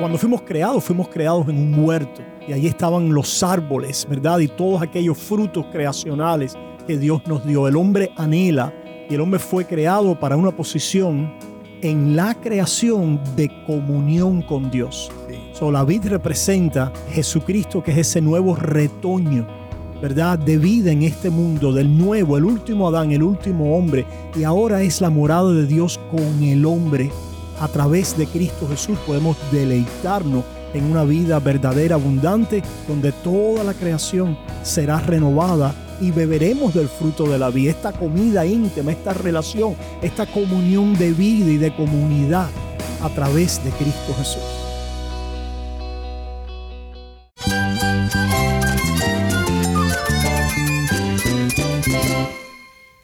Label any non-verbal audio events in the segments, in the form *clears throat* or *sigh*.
Cuando fuimos creados, fuimos creados en un huerto y allí estaban los árboles, ¿verdad? Y todos aquellos frutos creacionales que Dios nos dio. El hombre anhela y el hombre fue creado para una posición en la creación de comunión con Dios. So, la vid representa Jesucristo, que es ese nuevo retoño, ¿verdad? De vida en este mundo, del nuevo, el último Adán, el último hombre. Y ahora es la morada de Dios con el hombre. A través de Cristo Jesús podemos deleitarnos en una vida verdadera, abundante, donde toda la creación será renovada y beberemos del fruto de la vida, esta comida íntima, esta relación, esta comunión de vida y de comunidad a través de Cristo Jesús.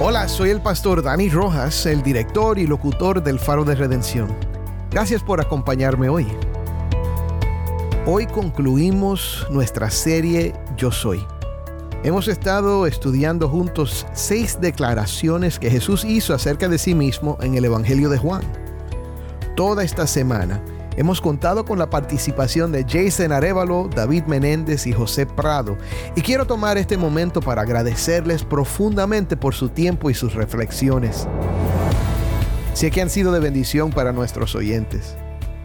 Hola, soy el pastor Dani Rojas, el director y locutor del Faro de Redención. Gracias por acompañarme hoy. Hoy concluimos nuestra serie Yo Soy. Hemos estado estudiando juntos seis declaraciones que Jesús hizo acerca de sí mismo en el Evangelio de Juan. Toda esta semana hemos contado con la participación de Jason Arevalo, David Menéndez y José Prado. Y quiero tomar este momento para agradecerles profundamente por su tiempo y sus reflexiones. Sé que han sido de bendición para nuestros oyentes.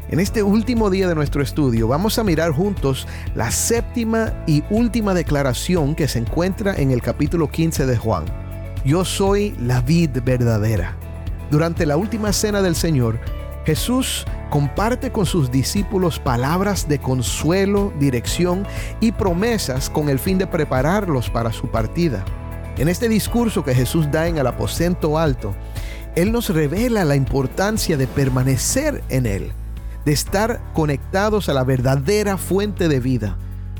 En este último día de nuestro estudio vamos a mirar juntos la séptima y última declaración que se encuentra en el capítulo 15 de Juan. Yo soy la vid verdadera. Durante la última cena del Señor, Jesús comparte con sus discípulos palabras de consuelo, dirección y promesas con el fin de prepararlos para su partida. En este discurso que Jesús da en el aposento alto, Él nos revela la importancia de permanecer en Él, de estar conectados a la verdadera fuente de vida.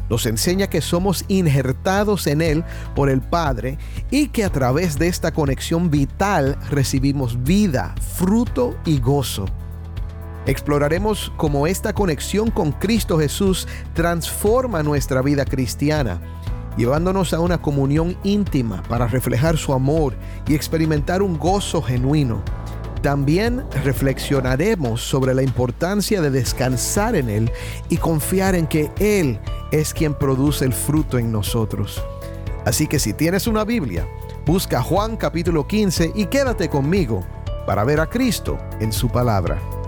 Nos enseña que somos injertados en Él por el Padre y que a través de esta conexión vital recibimos vida, fruto y gozo. Exploraremos cómo esta conexión con Cristo Jesús transforma nuestra vida cristiana, llevándonos a una comunión íntima para reflejar su amor y experimentar un gozo genuino. También reflexionaremos sobre la importancia de descansar en Él y confiar en que Él es quien produce el fruto en nosotros. Así que si tienes una Biblia, busca Juan capítulo 15 y quédate conmigo para ver a Cristo en su palabra.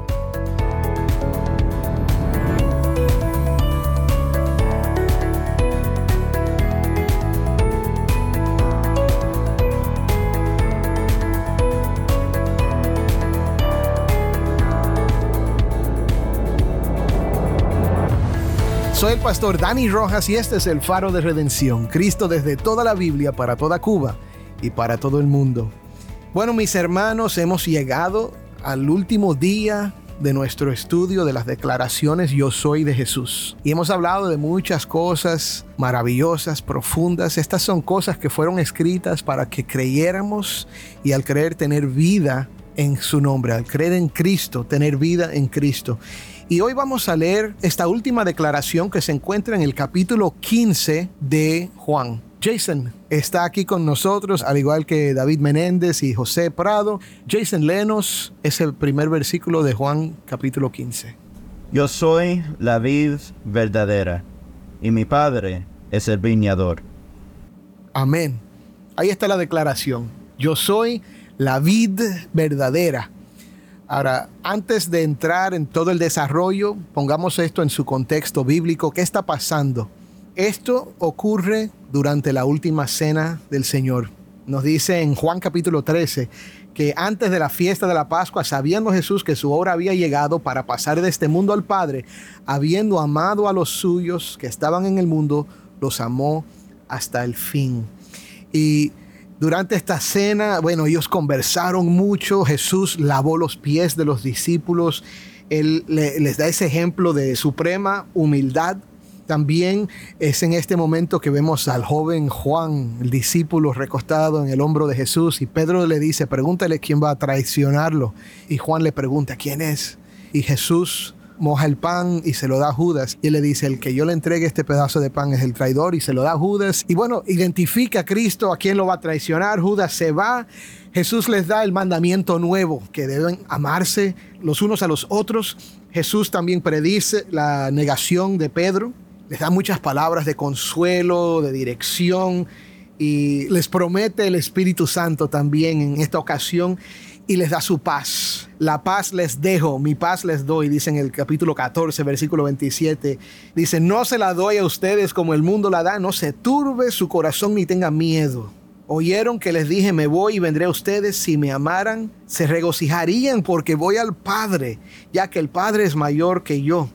Soy el pastor Dani Rojas y este es el faro de redención, Cristo desde toda la Biblia para toda Cuba y para todo el mundo. Bueno, mis hermanos, hemos llegado al último día de nuestro estudio de las declaraciones Yo soy de Jesús. Y hemos hablado de muchas cosas maravillosas, profundas. Estas son cosas que fueron escritas para que creyéramos y al creer tener vida en su nombre, al creer en Cristo, tener vida en Cristo. Y hoy vamos a leer esta última declaración que se encuentra en el capítulo 15 de Juan. Jason está aquí con nosotros, al igual que David Menéndez y José Prado. Jason, léenos ese primer versículo de Juan capítulo 15. Yo soy la vid verdadera y mi padre es el viñador. Amén. Ahí está la declaración. Yo soy la vid verdadera Ahora, antes de entrar en todo el desarrollo, pongamos esto en su contexto bíblico. ¿Qué está pasando? Esto ocurre durante la última cena del Señor. Nos dice en Juan capítulo 13 que antes de la fiesta de la Pascua, sabiendo Jesús que su hora había llegado para pasar de este mundo al Padre, habiendo amado a los suyos que estaban en el mundo, los amó hasta el fin. Y durante esta cena, bueno, ellos conversaron mucho, Jesús lavó los pies de los discípulos Él le- les da ese ejemplo de suprema humildad. También es en este momento que vemos al joven Juan, el discípulo recostado en el hombro de Jesús, y Pedro le dice, pregúntale quién va a traicionarlo. Y Juan le pregunta, ¿quién es? Y Jesús moja el pan y se lo da a Judas. Y él le dice, el que yo le entregue este pedazo de pan es el traidor y se lo da a Judas. Y bueno, identifica a Cristo a quién lo va a traicionar. Judas se va. Jesús les da el mandamiento nuevo, que deben amarse los unos a los otros. Jesús también predice la negación de Pedro. Les da muchas palabras de consuelo, de dirección y les promete el Espíritu Santo también en esta ocasión y les da su paz. La paz les dejo, mi paz les doy, dice en el capítulo 14, versículo 27. Dice, no se la doy a ustedes como el mundo la da, no se turbe su corazón ni tenga miedo. Oyeron que les dije, me voy y vendré a ustedes. Si me amaran, se regocijarían porque voy al Padre, ya que el Padre es mayor que yo.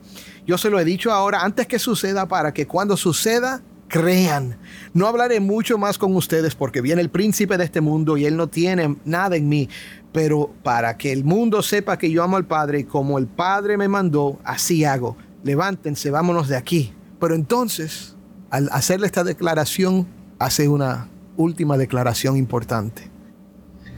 Yo se lo he dicho ahora antes que suceda para que cuando suceda, crean. No hablaré mucho más con ustedes porque viene el príncipe de este mundo y él no tiene nada en mí. Pero para que el mundo sepa que yo amo al Padre y como el Padre me mandó, así hago. Levántense, vámonos de aquí. Pero entonces, al hacerle esta declaración, hace una última declaración importante.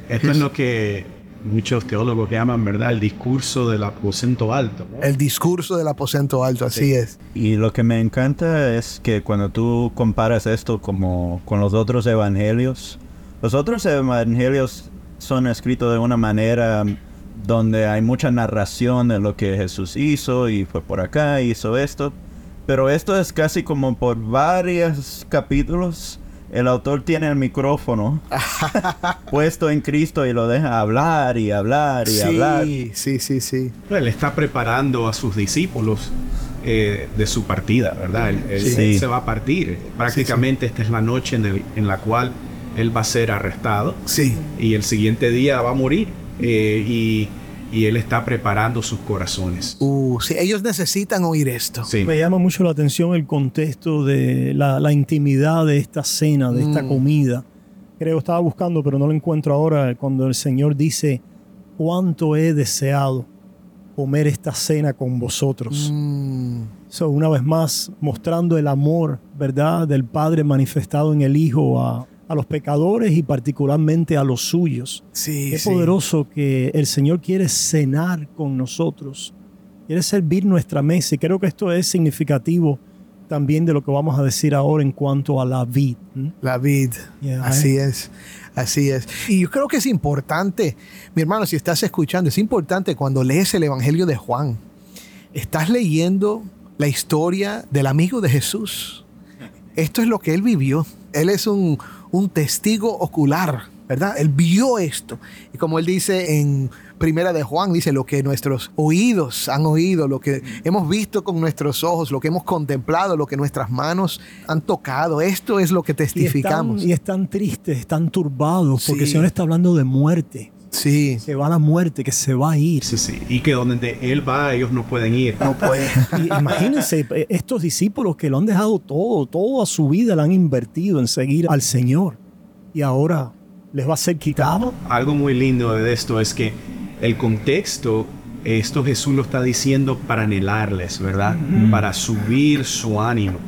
Esto es lo que muchos teólogos llaman, ¿verdad?, el discurso del aposento alto. ¿no? El discurso del aposento alto, así es. Y lo que me encanta es que cuando tú comparas esto como con los otros evangelios, los otros evangelios son escritos de una manera donde hay mucha narración de lo que Jesús hizo y fue por acá, hizo esto. Pero esto es casi como por varios capítulos. El autor tiene el micrófono *laughs* puesto en Cristo y lo deja hablar y hablar y hablar. Sí, sí, sí, sí. Él está preparando a sus discípulos eh, de su partida, ¿verdad? Él, él- Sí. él se va a partir. Prácticamente esta es la noche en, el- en la cual él va a ser arrestado Sí. y el siguiente día va a morir. eh, y, y él está preparando sus corazones. Uh, sí, ellos necesitan oír esto. Sí. Me llama mucho la atención el contexto de la, la intimidad de esta cena, de esta Mm. comida. Creo, estaba buscando, pero no lo encuentro ahora, cuando el Señor dice, cuánto he deseado comer esta cena con vosotros. Mm, So, una vez más, mostrando el amor, ¿verdad?, del Padre manifestado en el Hijo a, a los pecadores y particularmente a los suyos. sí, Qué sí. poderoso que el Señor quiere cenar con nosotros, quiere servir nuestra mesa. Y creo que esto es significativo también de lo que vamos a decir ahora en cuanto a la vid. La vid. Yeah, Así eh. es, así es. Y yo creo que es importante, mi hermano, si estás escuchando, es importante cuando lees el Evangelio de Juan, estás leyendo la historia del amigo de Jesús. Esto es lo que él vivió. Él es un, un testigo ocular, ¿verdad? Él vio esto. Y como él dice en Primera de Juan, dice lo que nuestros oídos han oído, lo que hemos visto con nuestros ojos, lo que hemos contemplado, lo que nuestras manos han tocado. Esto es lo que Y están, testificamos. y están tristes, están turbados, porque el Sí. Señor está hablando de muerte. Sí, Se va la muerte, que se va a ir. Sí, sí. Y que donde él va, ellos no pueden ir. no puede. Y imagínense, eh, estos discípulos que lo han dejado todo, toda su vida la han invertido en seguir al Señor. Y ahora les va a ser quitado. Algo muy lindo de esto es que el contexto, esto Jesús lo está diciendo para anhelarles, ¿verdad? Para subir su ánimo.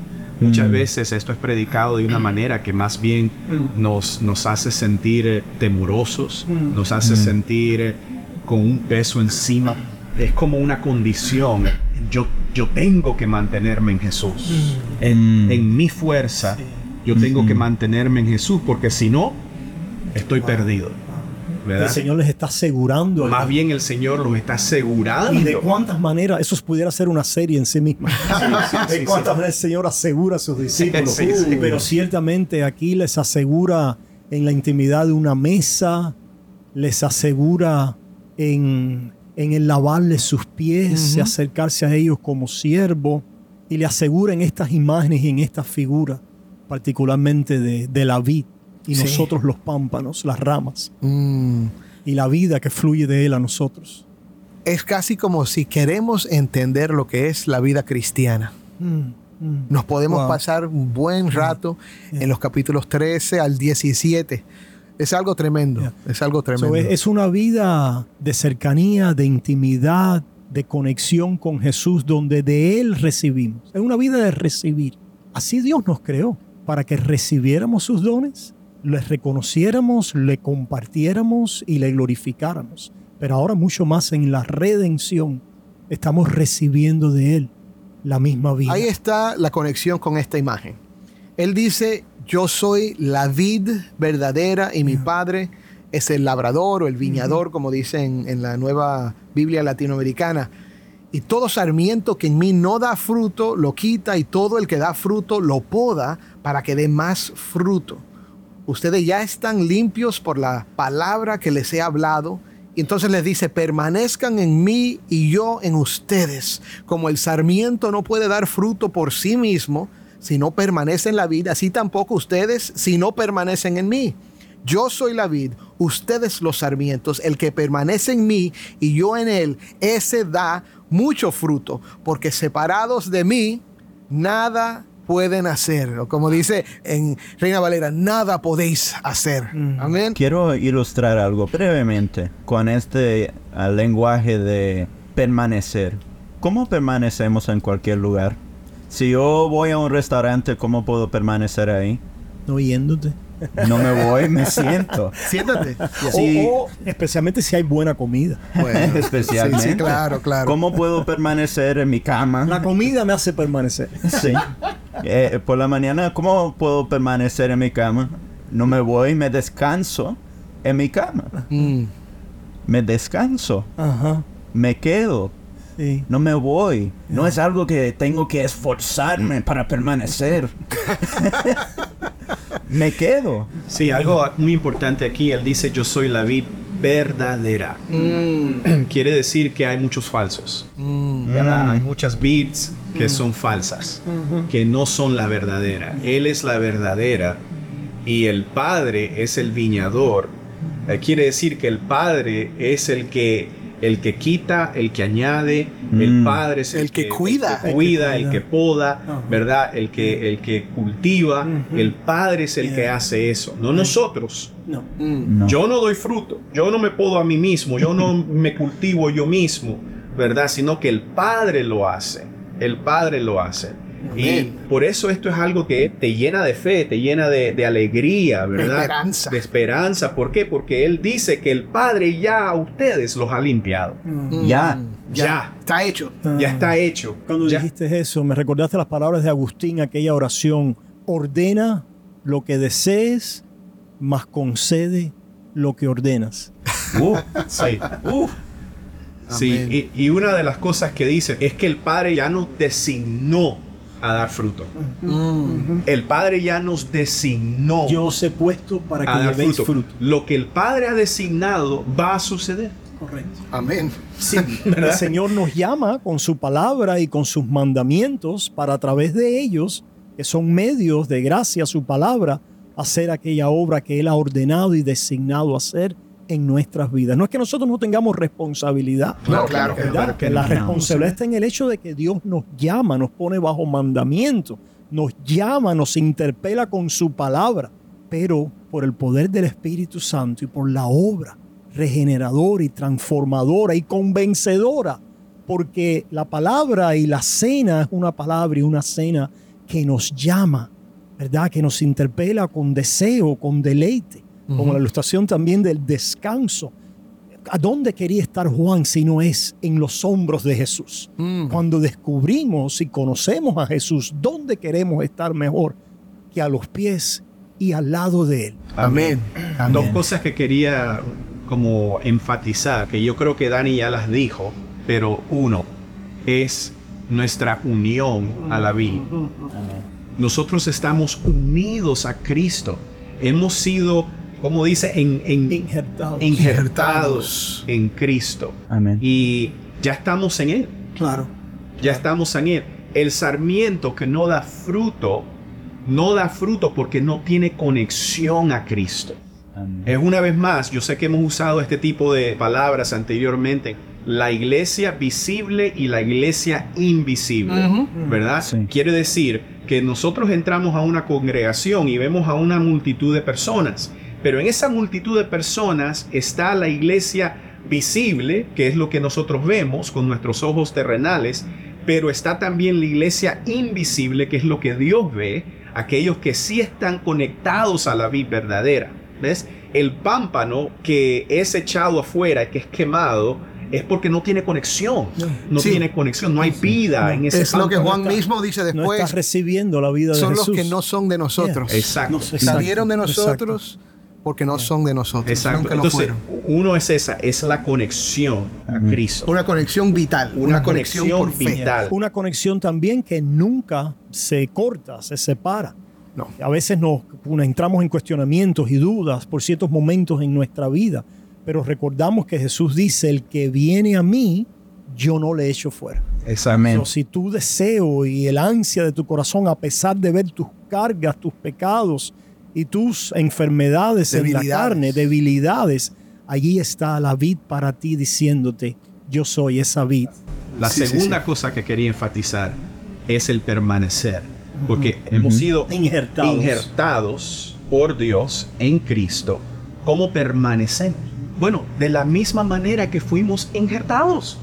Muchas veces esto es predicado de una manera que más bien nos, nos hace sentir eh, temerosos, nos hace sentir eh, con un peso encima. Es como una condición. Yo, yo tengo que mantenerme en Jesús. En, en mi fuerza, yo tengo que mantenerme en Jesús, porque si no, estoy perdido. ¿Verdad? El Señor les está asegurando. Más bien el Señor los está asegurando. Y de cuántas maneras, eso pudiera ser una serie en sí misma. *laughs* de sí, cuántas sí. maneras el Señor asegura a sus discípulos. Sí, sí. Pero ciertamente aquí les asegura en la intimidad de una mesa, les asegura en, en el lavarles sus pies, y acercarse a ellos como siervo, y le asegura en estas imágenes y en estas figuras, particularmente de, de la vid, y Sí. nosotros los pámpanos, las ramas, Mm. y la vida que fluye de él a nosotros. Es casi como si queremos entender lo que es la vida cristiana. Mm, mm. Nos podemos Wow. pasar un buen rato en los capítulos 13 al 17. Es algo tremendo, Yeah. es algo So, tremendo. es, es una vida de cercanía, de intimidad, de conexión con Jesús donde de Él recibimos. Es una vida de recibir. Así Dios nos creó, para que recibiéramos sus dones, les reconociéramos, le compartiéramos y le glorificáramos. Pero ahora mucho más en la redención estamos recibiendo de Él la misma vida. Ahí está la conexión con esta imagen. Él dice, yo soy la vid verdadera y mi padre es el labrador o el viñador, como dice en, en la nueva Biblia latinoamericana. Y todo sarmiento que en mí no da fruto, lo quita, y todo el que da fruto, lo poda para que dé más fruto. Ustedes ya están limpios por la palabra que les he hablado. Y entonces les dice, permanezcan en mí y yo en ustedes. Como el sarmiento no puede dar fruto por sí mismo si no permanece en la vida, así tampoco ustedes si no permanecen en mí. Yo soy la vid, ustedes los sarmientos, el que permanece en mí y yo en él, ese da mucho fruto, porque separados de mí, nada pueden hacer. O como dice en Reina Valera, nada podéis hacer. Amén. Quiero ilustrar algo brevemente con este uh, lenguaje de permanecer. ¿Cómo permanecemos en cualquier lugar? Si yo voy a un restaurante, ¿cómo puedo permanecer ahí? No yéndote. No me voy, me siento. Siéntate. *laughs* Sí. O, o especialmente si hay buena comida. Bueno, Especialmente. *laughs* sí, sí, claro, claro. ¿Cómo puedo permanecer en mi cama? La comida me hace permanecer. Sí. Eh, por la mañana, ¿cómo puedo permanecer en mi cama? No me voy, me descanso en mi cama. Mm. Me descanso, Ajá. me quedo, Sí. no me voy. No es algo que tengo que esforzarme para permanecer. *laughs* me quedo. Sí, algo muy importante aquí, él dice yo soy la vid verdadera. Mm. *clears throat* Quiere decir que hay muchos falsos. ¿verdad? Hay muchas vids que son falsas, que no son la verdadera. Él es la verdadera y el Padre es el viñador. Eh, quiere decir que el Padre es el que el que quita, el que añade, el Mm. Padre es el, El que cuida. el que, cuida, El que poda. ¿verdad? El que el que cultiva, el Padre es el que hace eso, no nosotros. No. Mm. No. Yo no doy fruto, yo no me podo a mí mismo, yo no *laughs* me cultivo yo mismo, ¿verdad? Sino que el Padre lo hace, el Padre lo hace. Y por eso esto es algo que te llena de fe, te llena de, de alegría, ¿verdad? esperanza. De esperanza. ¿Por qué? Porque Él dice que el Padre ya a ustedes los ha limpiado. Mm. Ya. Ya. Está hecho. Ya está hecho. Cuando Ya. dijiste eso, me recordaste las palabras de Agustín, aquella oración. Ordena lo que desees, mas concede lo que ordenas. *laughs* Uh, sí. Uh. Sí, y, y una de las cosas que dice es que el Padre ya nos designó a dar fruto. Mm. El Padre ya nos designó Yo os he puesto para que dar fruto. fruto. Lo que el Padre ha designado va a suceder. Correcto. Amén. Sí, *laughs* el Señor nos llama con su palabra y con sus mandamientos para a través de ellos, que son medios de gracia, su palabra, hacer aquella obra que Él ha ordenado y designado hacer en nuestras vidas. No es que nosotros no tengamos responsabilidad. No, claro, que la responsabilidad está en el hecho de que Dios nos llama, nos pone bajo mandamiento, nos llama, nos interpela con su palabra, pero por el poder del Espíritu Santo y por la obra regeneradora y transformadora y convencedora, porque la palabra y la cena es una palabra y una cena que nos llama, ¿verdad? Que nos interpela con deseo, con deleite, como la ilustración también del descanso. ¿A dónde quería estar Juan si no es en los hombros de Jesús? Mm. Cuando descubrimos y conocemos a Jesús, ¿dónde queremos estar mejor que a los pies y al lado de Él? Amén. Dos cosas que quería como enfatizar, que yo creo que Dani ya las dijo, pero uno es nuestra unión a la vida. Nosotros estamos unidos a Cristo. Hemos sido, como dice, en, en- Injertados. injertados en Cristo. Amén. Y ya estamos en Él. Claro. Ya estamos en Él. El sarmiento que no da fruto, no da fruto porque no tiene conexión a Cristo. Amén. Es una vez más, yo sé que hemos usado este tipo de palabras anteriormente, la iglesia visible y la iglesia invisible. ¿verdad? Sí. Quiere decir que nosotros entramos a una congregación y vemos a una multitud de personas, pero en esa multitud de personas está la iglesia visible, que es lo que nosotros vemos con nuestros ojos terrenales, pero está también la iglesia invisible, que es lo que Dios ve, aquellos que sí están conectados a la vida verdadera. ¿Ves? El pámpano que es echado afuera, que es quemado, es porque no tiene conexión. No Sí. tiene conexión, no hay vida en ese Es lo que. Juan mismo dice No después. estás recibiendo la vida de son los Jesús. que no son de nosotros. Exacto. Salieron de Exacto. Porque no son de nosotros. Exacto. Nunca lo Entonces, fueron. uno es esa, es la conexión a Cristo. Una conexión vital. Una, conexión, por fe. vital. Una conexión también que nunca se corta, se separa. No. A veces nos entramos en cuestionamientos y dudas por ciertos momentos en nuestra vida, pero recordamos que Jesús dice, el que viene a mí, yo no le echo fuera. Exactamente. Si tu deseo y el ansia de tu corazón, a pesar de ver tus cargas, tus pecados y tus enfermedades en la carne, debilidades, allí está la vid para ti diciéndote, yo soy esa vid. La Sí, segunda sí. cosa que quería enfatizar es el permanecer, porque hemos sido Injertados. injertados por Dios en Cristo. ¿Cómo permanecemos? Bueno, de la misma manera que fuimos injertados.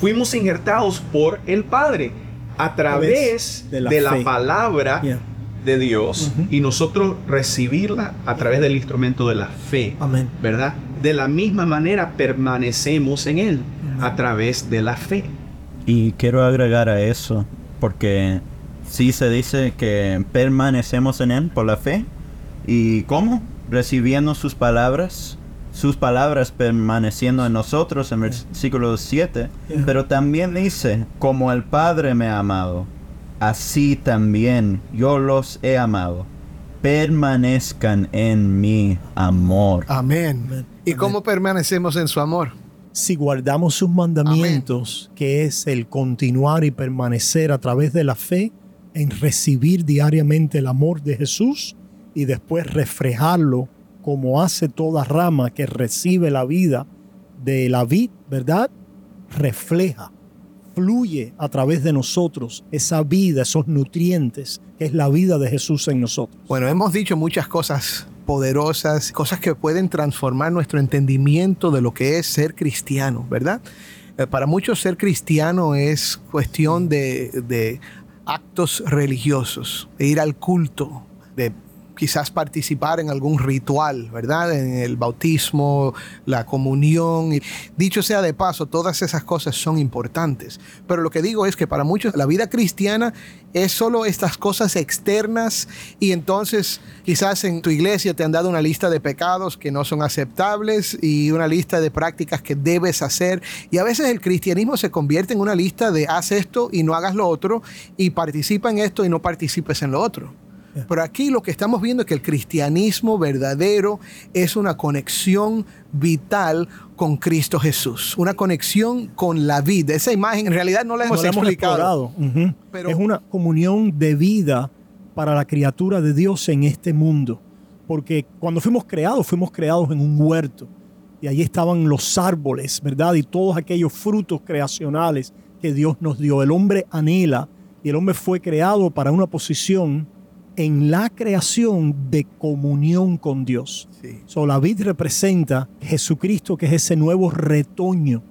Fuimos injertados por el Padre a través de de la, palabra Yeah. De Dios y nosotros recibirla a través del instrumento de la fe. Amén. ¿verdad? De la misma manera permanecemos en Él a través de la fe. Y quiero agregar a eso, porque sí se dice que permanecemos en Él por la fe. ¿Y cómo? Recibiendo sus palabras, sus palabras permaneciendo en nosotros en versículo 7. Pero también dice, como el Padre me ha amado, así también yo los he amado. Permanezcan en mi amor. Amén. Amén. ¿Y Amén. cómo permanecemos en su amor? Si guardamos sus mandamientos, que es el continuar y permanecer a través de la fe, en recibir diariamente el amor de Jesús y después reflejarlo como hace toda rama que recibe la vida de la vid, ¿verdad? Refleja, fluye a través de nosotros esa vida, esos nutrientes, que es la vida de Jesús en nosotros. Bueno, hemos dicho muchas cosas poderosas, cosas que pueden transformar nuestro entendimiento de lo que es ser cristiano, ¿verdad? Eh, para muchos ser cristiano es cuestión de, de actos religiosos, de ir al culto, de quizás participar en algún ritual, ¿verdad? En el bautismo, la comunión. Dicho sea de paso, todas esas cosas son importantes. Pero lo que digo es que para muchos la vida cristiana es solo estas cosas externas y entonces quizás en tu iglesia te han dado una lista de pecados que no son aceptables y una lista de prácticas que debes hacer. Y a veces el cristianismo se convierte en una lista de haz esto y no hagas lo otro y participa en esto y no participes en lo otro. Pero aquí lo que estamos viendo es que el cristianismo verdadero es una conexión vital con Cristo Jesús, una conexión con la vida. Esa imagen en realidad no la hemos No la hemos explicado. Pero- es una comunión de vida para la criatura de Dios en este mundo. Porque cuando fuimos creados, fuimos creados en un huerto. Y allí estaban los árboles, ¿verdad? Y todos aquellos frutos creacionales que Dios nos dio. El hombre anhela y el hombre fue creado para una posición en la creación de comunión con Dios. Sí. So, la vid representa Jesucristo, que es ese nuevo retoño,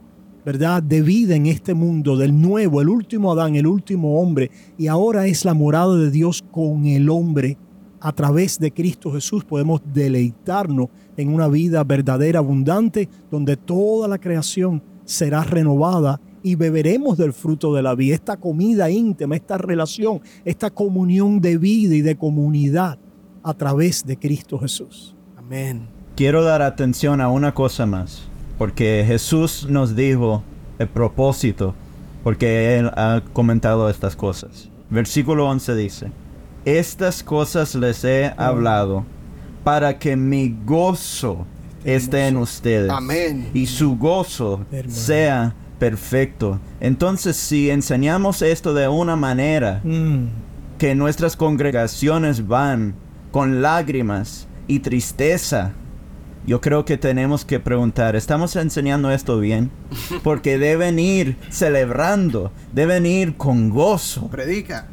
¿verdad? De vida en este mundo, del nuevo, el último Adán, el último hombre. Y ahora es la morada de Dios con el hombre. A través de Cristo Jesús podemos deleitarnos en una vida verdadera, abundante, donde toda la creación será renovada y beberemos del fruto de la vida. Esta comida íntima, esta relación, esta comunión de vida y de comunidad a través de Cristo Jesús. Amén. Quiero dar atención a una cosa más, porque Jesús nos dijo el propósito, porque Él ha comentado estas cosas. Versículo 11 dice, estas cosas les he hablado para que mi gozo esté en ustedes Amén. y su gozo Hermano. sea perfecto. Entonces, si enseñamos esto de una manera Mm. que nuestras congregaciones van con lágrimas y tristeza, yo creo que tenemos que preguntar, ¿estamos enseñando esto bien? *laughs* Porque deben ir celebrando, deben ir con gozo. Predica.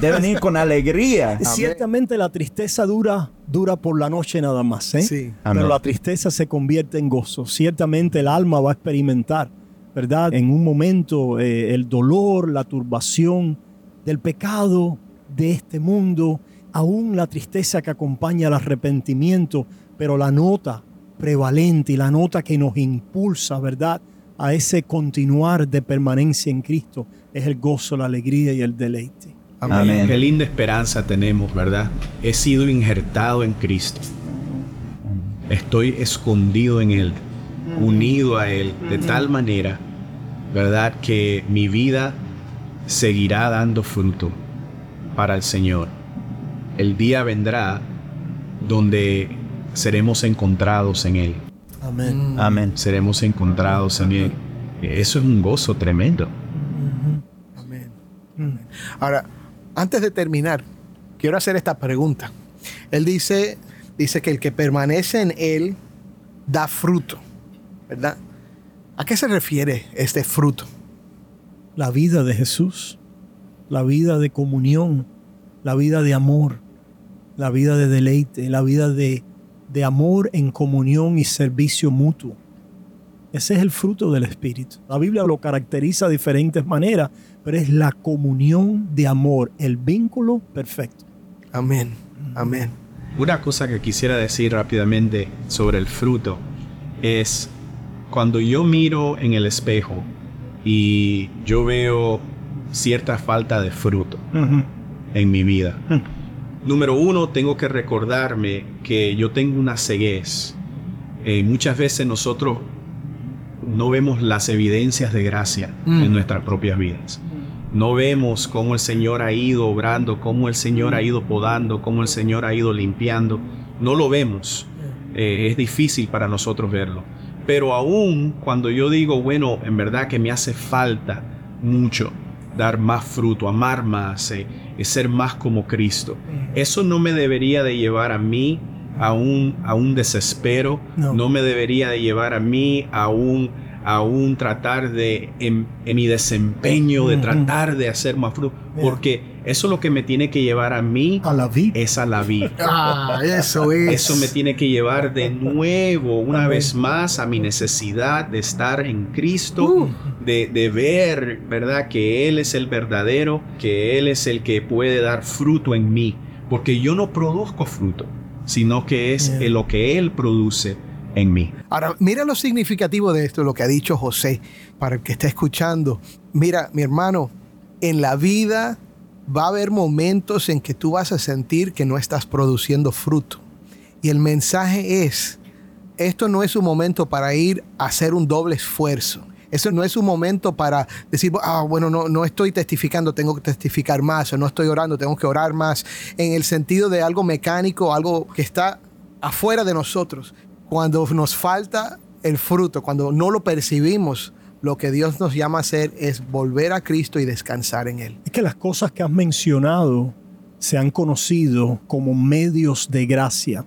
Deben ir con alegría. *laughs* Ciertamente la tristeza dura, dura por la noche nada más, ¿eh? Sí. Pero la tristeza se convierte en gozo. Ciertamente el alma va a experimentar, ¿verdad? En un momento eh, el dolor, la turbación del pecado de este mundo, aún la tristeza que acompaña al arrepentimiento, pero la nota prevalente y la nota que nos impulsa, ¿verdad? A ese continuar de permanencia en Cristo es el gozo, la alegría y el deleite. Amén. Qué linda esperanza tenemos, ¿verdad? He sido injertado en Cristo. Estoy escondido en Él, unido a Él, de tal manera, ¿verdad? Que mi vida seguirá dando fruto para el Señor. El día vendrá donde seremos encontrados en Él. Amén. Amén. Seremos encontrados en Él. Eso es un gozo tremendo. Amén. Ahora, antes de terminar, quiero hacer esta pregunta. Él dice, dice que el que permanece en él da fruto, ¿verdad? ¿A qué se refiere este fruto? la vida de Jesús, la vida de comunión, la vida de amor, la vida de deleite, la vida de, de amor en comunión y servicio mutuo. Ese es el fruto del Espíritu. La Biblia lo caracteriza de diferentes maneras, pero es la comunión de amor, el vínculo perfecto. Amén. Amén. Una cosa que quisiera decir rápidamente sobre el fruto es cuando yo miro en el espejo y yo veo cierta falta de fruto en mi vida. Número uno, tengo que recordarme que yo tengo una ceguez. Eh, muchas veces nosotros no vemos las evidencias de gracia Mm. en nuestras propias vidas. No vemos cómo el Señor ha ido obrando, cómo el Señor ha ido podando, cómo el Señor ha ido limpiando. No lo vemos. Eh, es difícil para nosotros verlo. Pero aún cuando yo digo, bueno, en verdad que me hace falta mucho dar más fruto, amar más, eh, eh, ser más como Cristo, eso no me debería de llevar a mí a un, a un desespero, No. no. me debería de llevar a mí a un, a un tratar de, en, en mi desempeño, de Ujú. tratar de hacer más fruto, Yeah. porque eso lo que me tiene que llevar a mí A la vida. es a la vida. Ah, eso es. Eso me tiene que llevar de nuevo, una Amén. vez más, a mi necesidad de estar en Cristo, Uh. de, de ver, ¿verdad? Que Él es el verdadero, que Él es el que puede dar fruto en mí. Porque yo no produzco fruto, sino que es Yeah. lo que Él produce en mí. Ahora, mira lo significativo de esto, lo que ha dicho José, para el que está escuchando. Mira, mi hermano, en la vida va a haber momentos en que tú vas a sentir que no estás produciendo fruto. Y el mensaje es, esto no es un momento para ir a hacer un doble esfuerzo. Eso no es un momento para decir, ah, bueno, no, no estoy testificando, tengo que testificar más, o no estoy orando, tengo que orar más, en el sentido de algo mecánico, algo que está afuera de nosotros. Cuando nos falta el fruto, cuando no lo percibimos, lo que Dios nos llama a hacer es volver a Cristo y descansar en Él. Es que las cosas que has mencionado se han conocido como medios de gracia.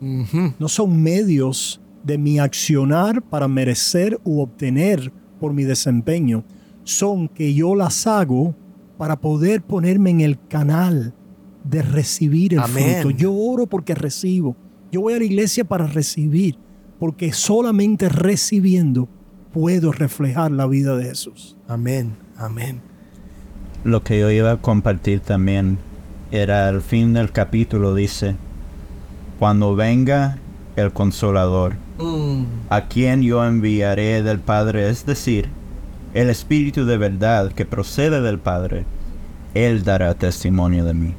No son medios de mi accionar para merecer u obtener por mi desempeño. Son que yo las hago para poder ponerme en el canal de recibir el Amén. fruto. Yo oro porque recibo. Yo voy a la iglesia para recibir, porque solamente recibiendo puedo reflejar la vida de Jesús. Amén, amén. Lo que yo iba a compartir también era al fin del capítulo dice, cuando venga el consolador, Mm, a quien yo enviaré del Padre, es decir, el Espíritu de verdad que procede del Padre, Él dará testimonio de mí.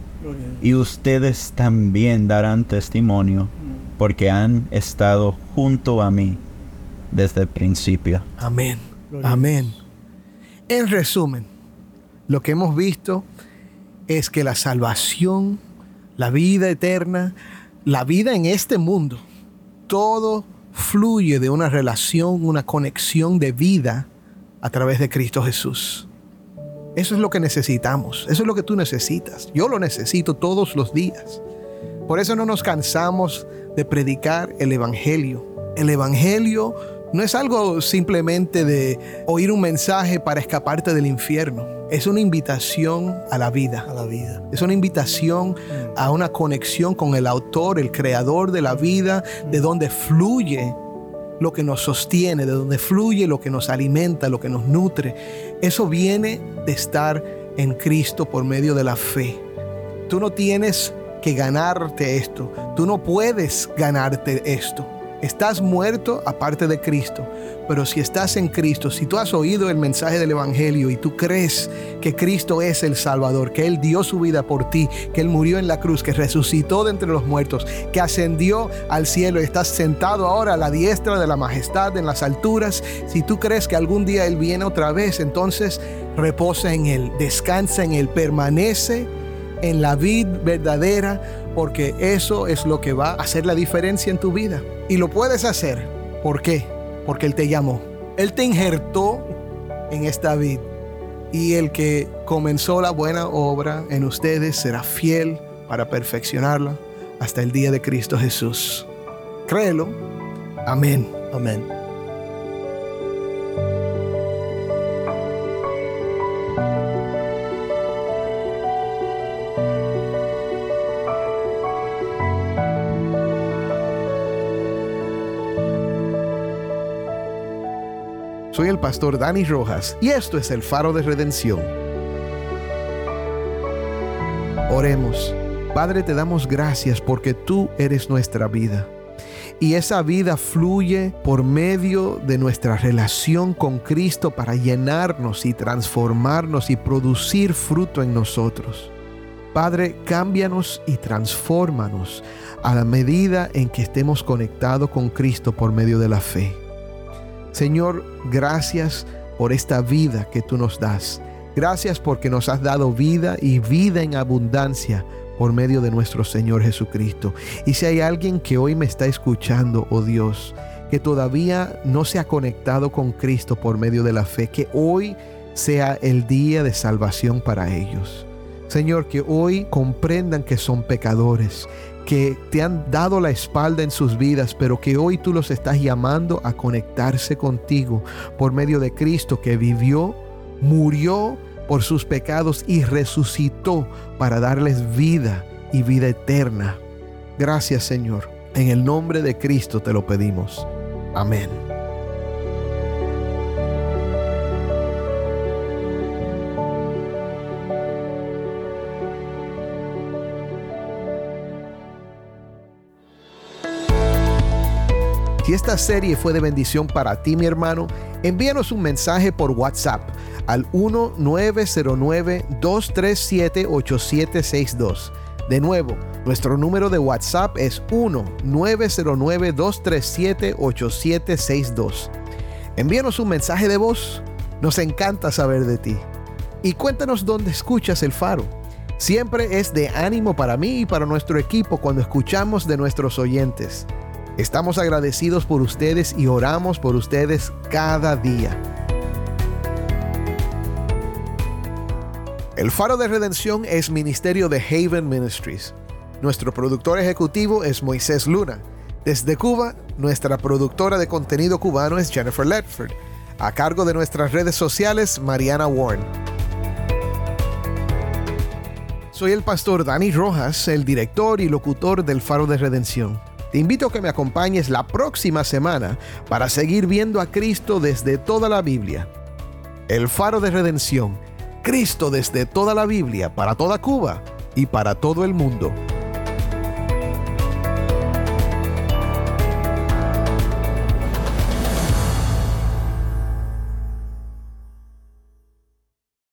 Y ustedes también darán testimonio, porque han estado junto a mí desde el principio. amén, amén. En resumen, lo que hemos visto es que la salvación, la vida eterna, la vida en este mundo, todo fluye de una relación, una conexión de vida a través de Cristo Jesús. Eso es lo que necesitamos, eso es lo que tú necesitas. Yo lo necesito todos los días. Por eso no nos cansamos de predicar el Evangelio. El Evangelio no es algo simplemente de oír un mensaje para escaparte del infierno. Es una invitación a la vida. A la vida. Es una invitación a una conexión con el autor, el creador de la vida, de donde fluye lo que nos sostiene, de donde fluye lo que nos alimenta, lo que nos nutre. Eso viene de estar en Cristo por medio de la fe. Tú no tienes que ganarte esto. Tú no puedes ganarte esto. Estás muerto aparte de Cristo. Pero si estás en Cristo, si tú has oído el mensaje del Evangelio y tú crees que Cristo es el Salvador, que Él dio su vida por ti, que Él murió en la cruz, que resucitó de entre los muertos, que ascendió al cielo y estás sentado ahora a la diestra de la majestad en las alturas, si tú crees que algún día Él viene otra vez, entonces reposa en Él, descansa en Él, permanece en la vid verdadera, porque eso es lo que va a hacer la diferencia en tu vida. Y lo puedes hacer. ¿Por qué? Porque Él te llamó. Él te injertó en esta vid. Y el que comenzó la buena obra en ustedes será fiel para perfeccionarla hasta el día de Cristo Jesús. Créelo. Amén. Amén. Pastor Dani Rojas y esto es el faro de redención. Oremos. Padre, te damos gracias porque tú eres nuestra vida. Y esa vida fluye por medio de nuestra relación con Cristo para llenarnos y transformarnos y producir fruto en nosotros. Padre, cámbianos y transfórmanos a la medida en que estemos conectados con Cristo por medio de la fe. Señor, gracias por esta vida que tú nos das. Gracias porque nos has dado vida y vida en abundancia por medio de nuestro Señor Jesucristo. Y si hay alguien que hoy me está escuchando, oh Dios, que todavía no se ha conectado con Cristo por medio de la fe, que hoy sea el día de salvación para ellos. Señor, que hoy comprendan que son pecadores, que te han dado la espalda en sus vidas, pero que hoy tú los estás llamando a conectarse contigo por medio de Cristo que vivió, murió por sus pecados y resucitó para darles vida y vida eterna. Gracias Señor. En el nombre de Cristo te lo pedimos. Amén. Si esta serie fue de bendición para ti, mi hermano, envíanos un mensaje por WhatsApp al 1-909-237-8762. De nuevo, nuestro número de WhatsApp es 1-909-237-8762. Envíanos un mensaje de voz. Nos encanta saber de ti. Y cuéntanos dónde escuchas el faro. Siempre es de ánimo para mí y para nuestro equipo cuando escuchamos de nuestros oyentes. Estamos agradecidos por ustedes y oramos por ustedes cada día. El Faro de Redención es ministerio de Haven Ministries. Nuestro productor ejecutivo es Moisés Luna. Desde Cuba, nuestra productora de contenido cubano es Jennifer Ledford. A cargo de nuestras redes sociales, Mariana Warren. Soy el pastor Dani Rojas, el director y locutor del Faro de Redención. Te invito a que me acompañes la próxima semana para seguir viendo a Cristo desde toda la Biblia. El faro de redención. Cristo desde toda la Biblia, para toda Cuba y para todo el mundo.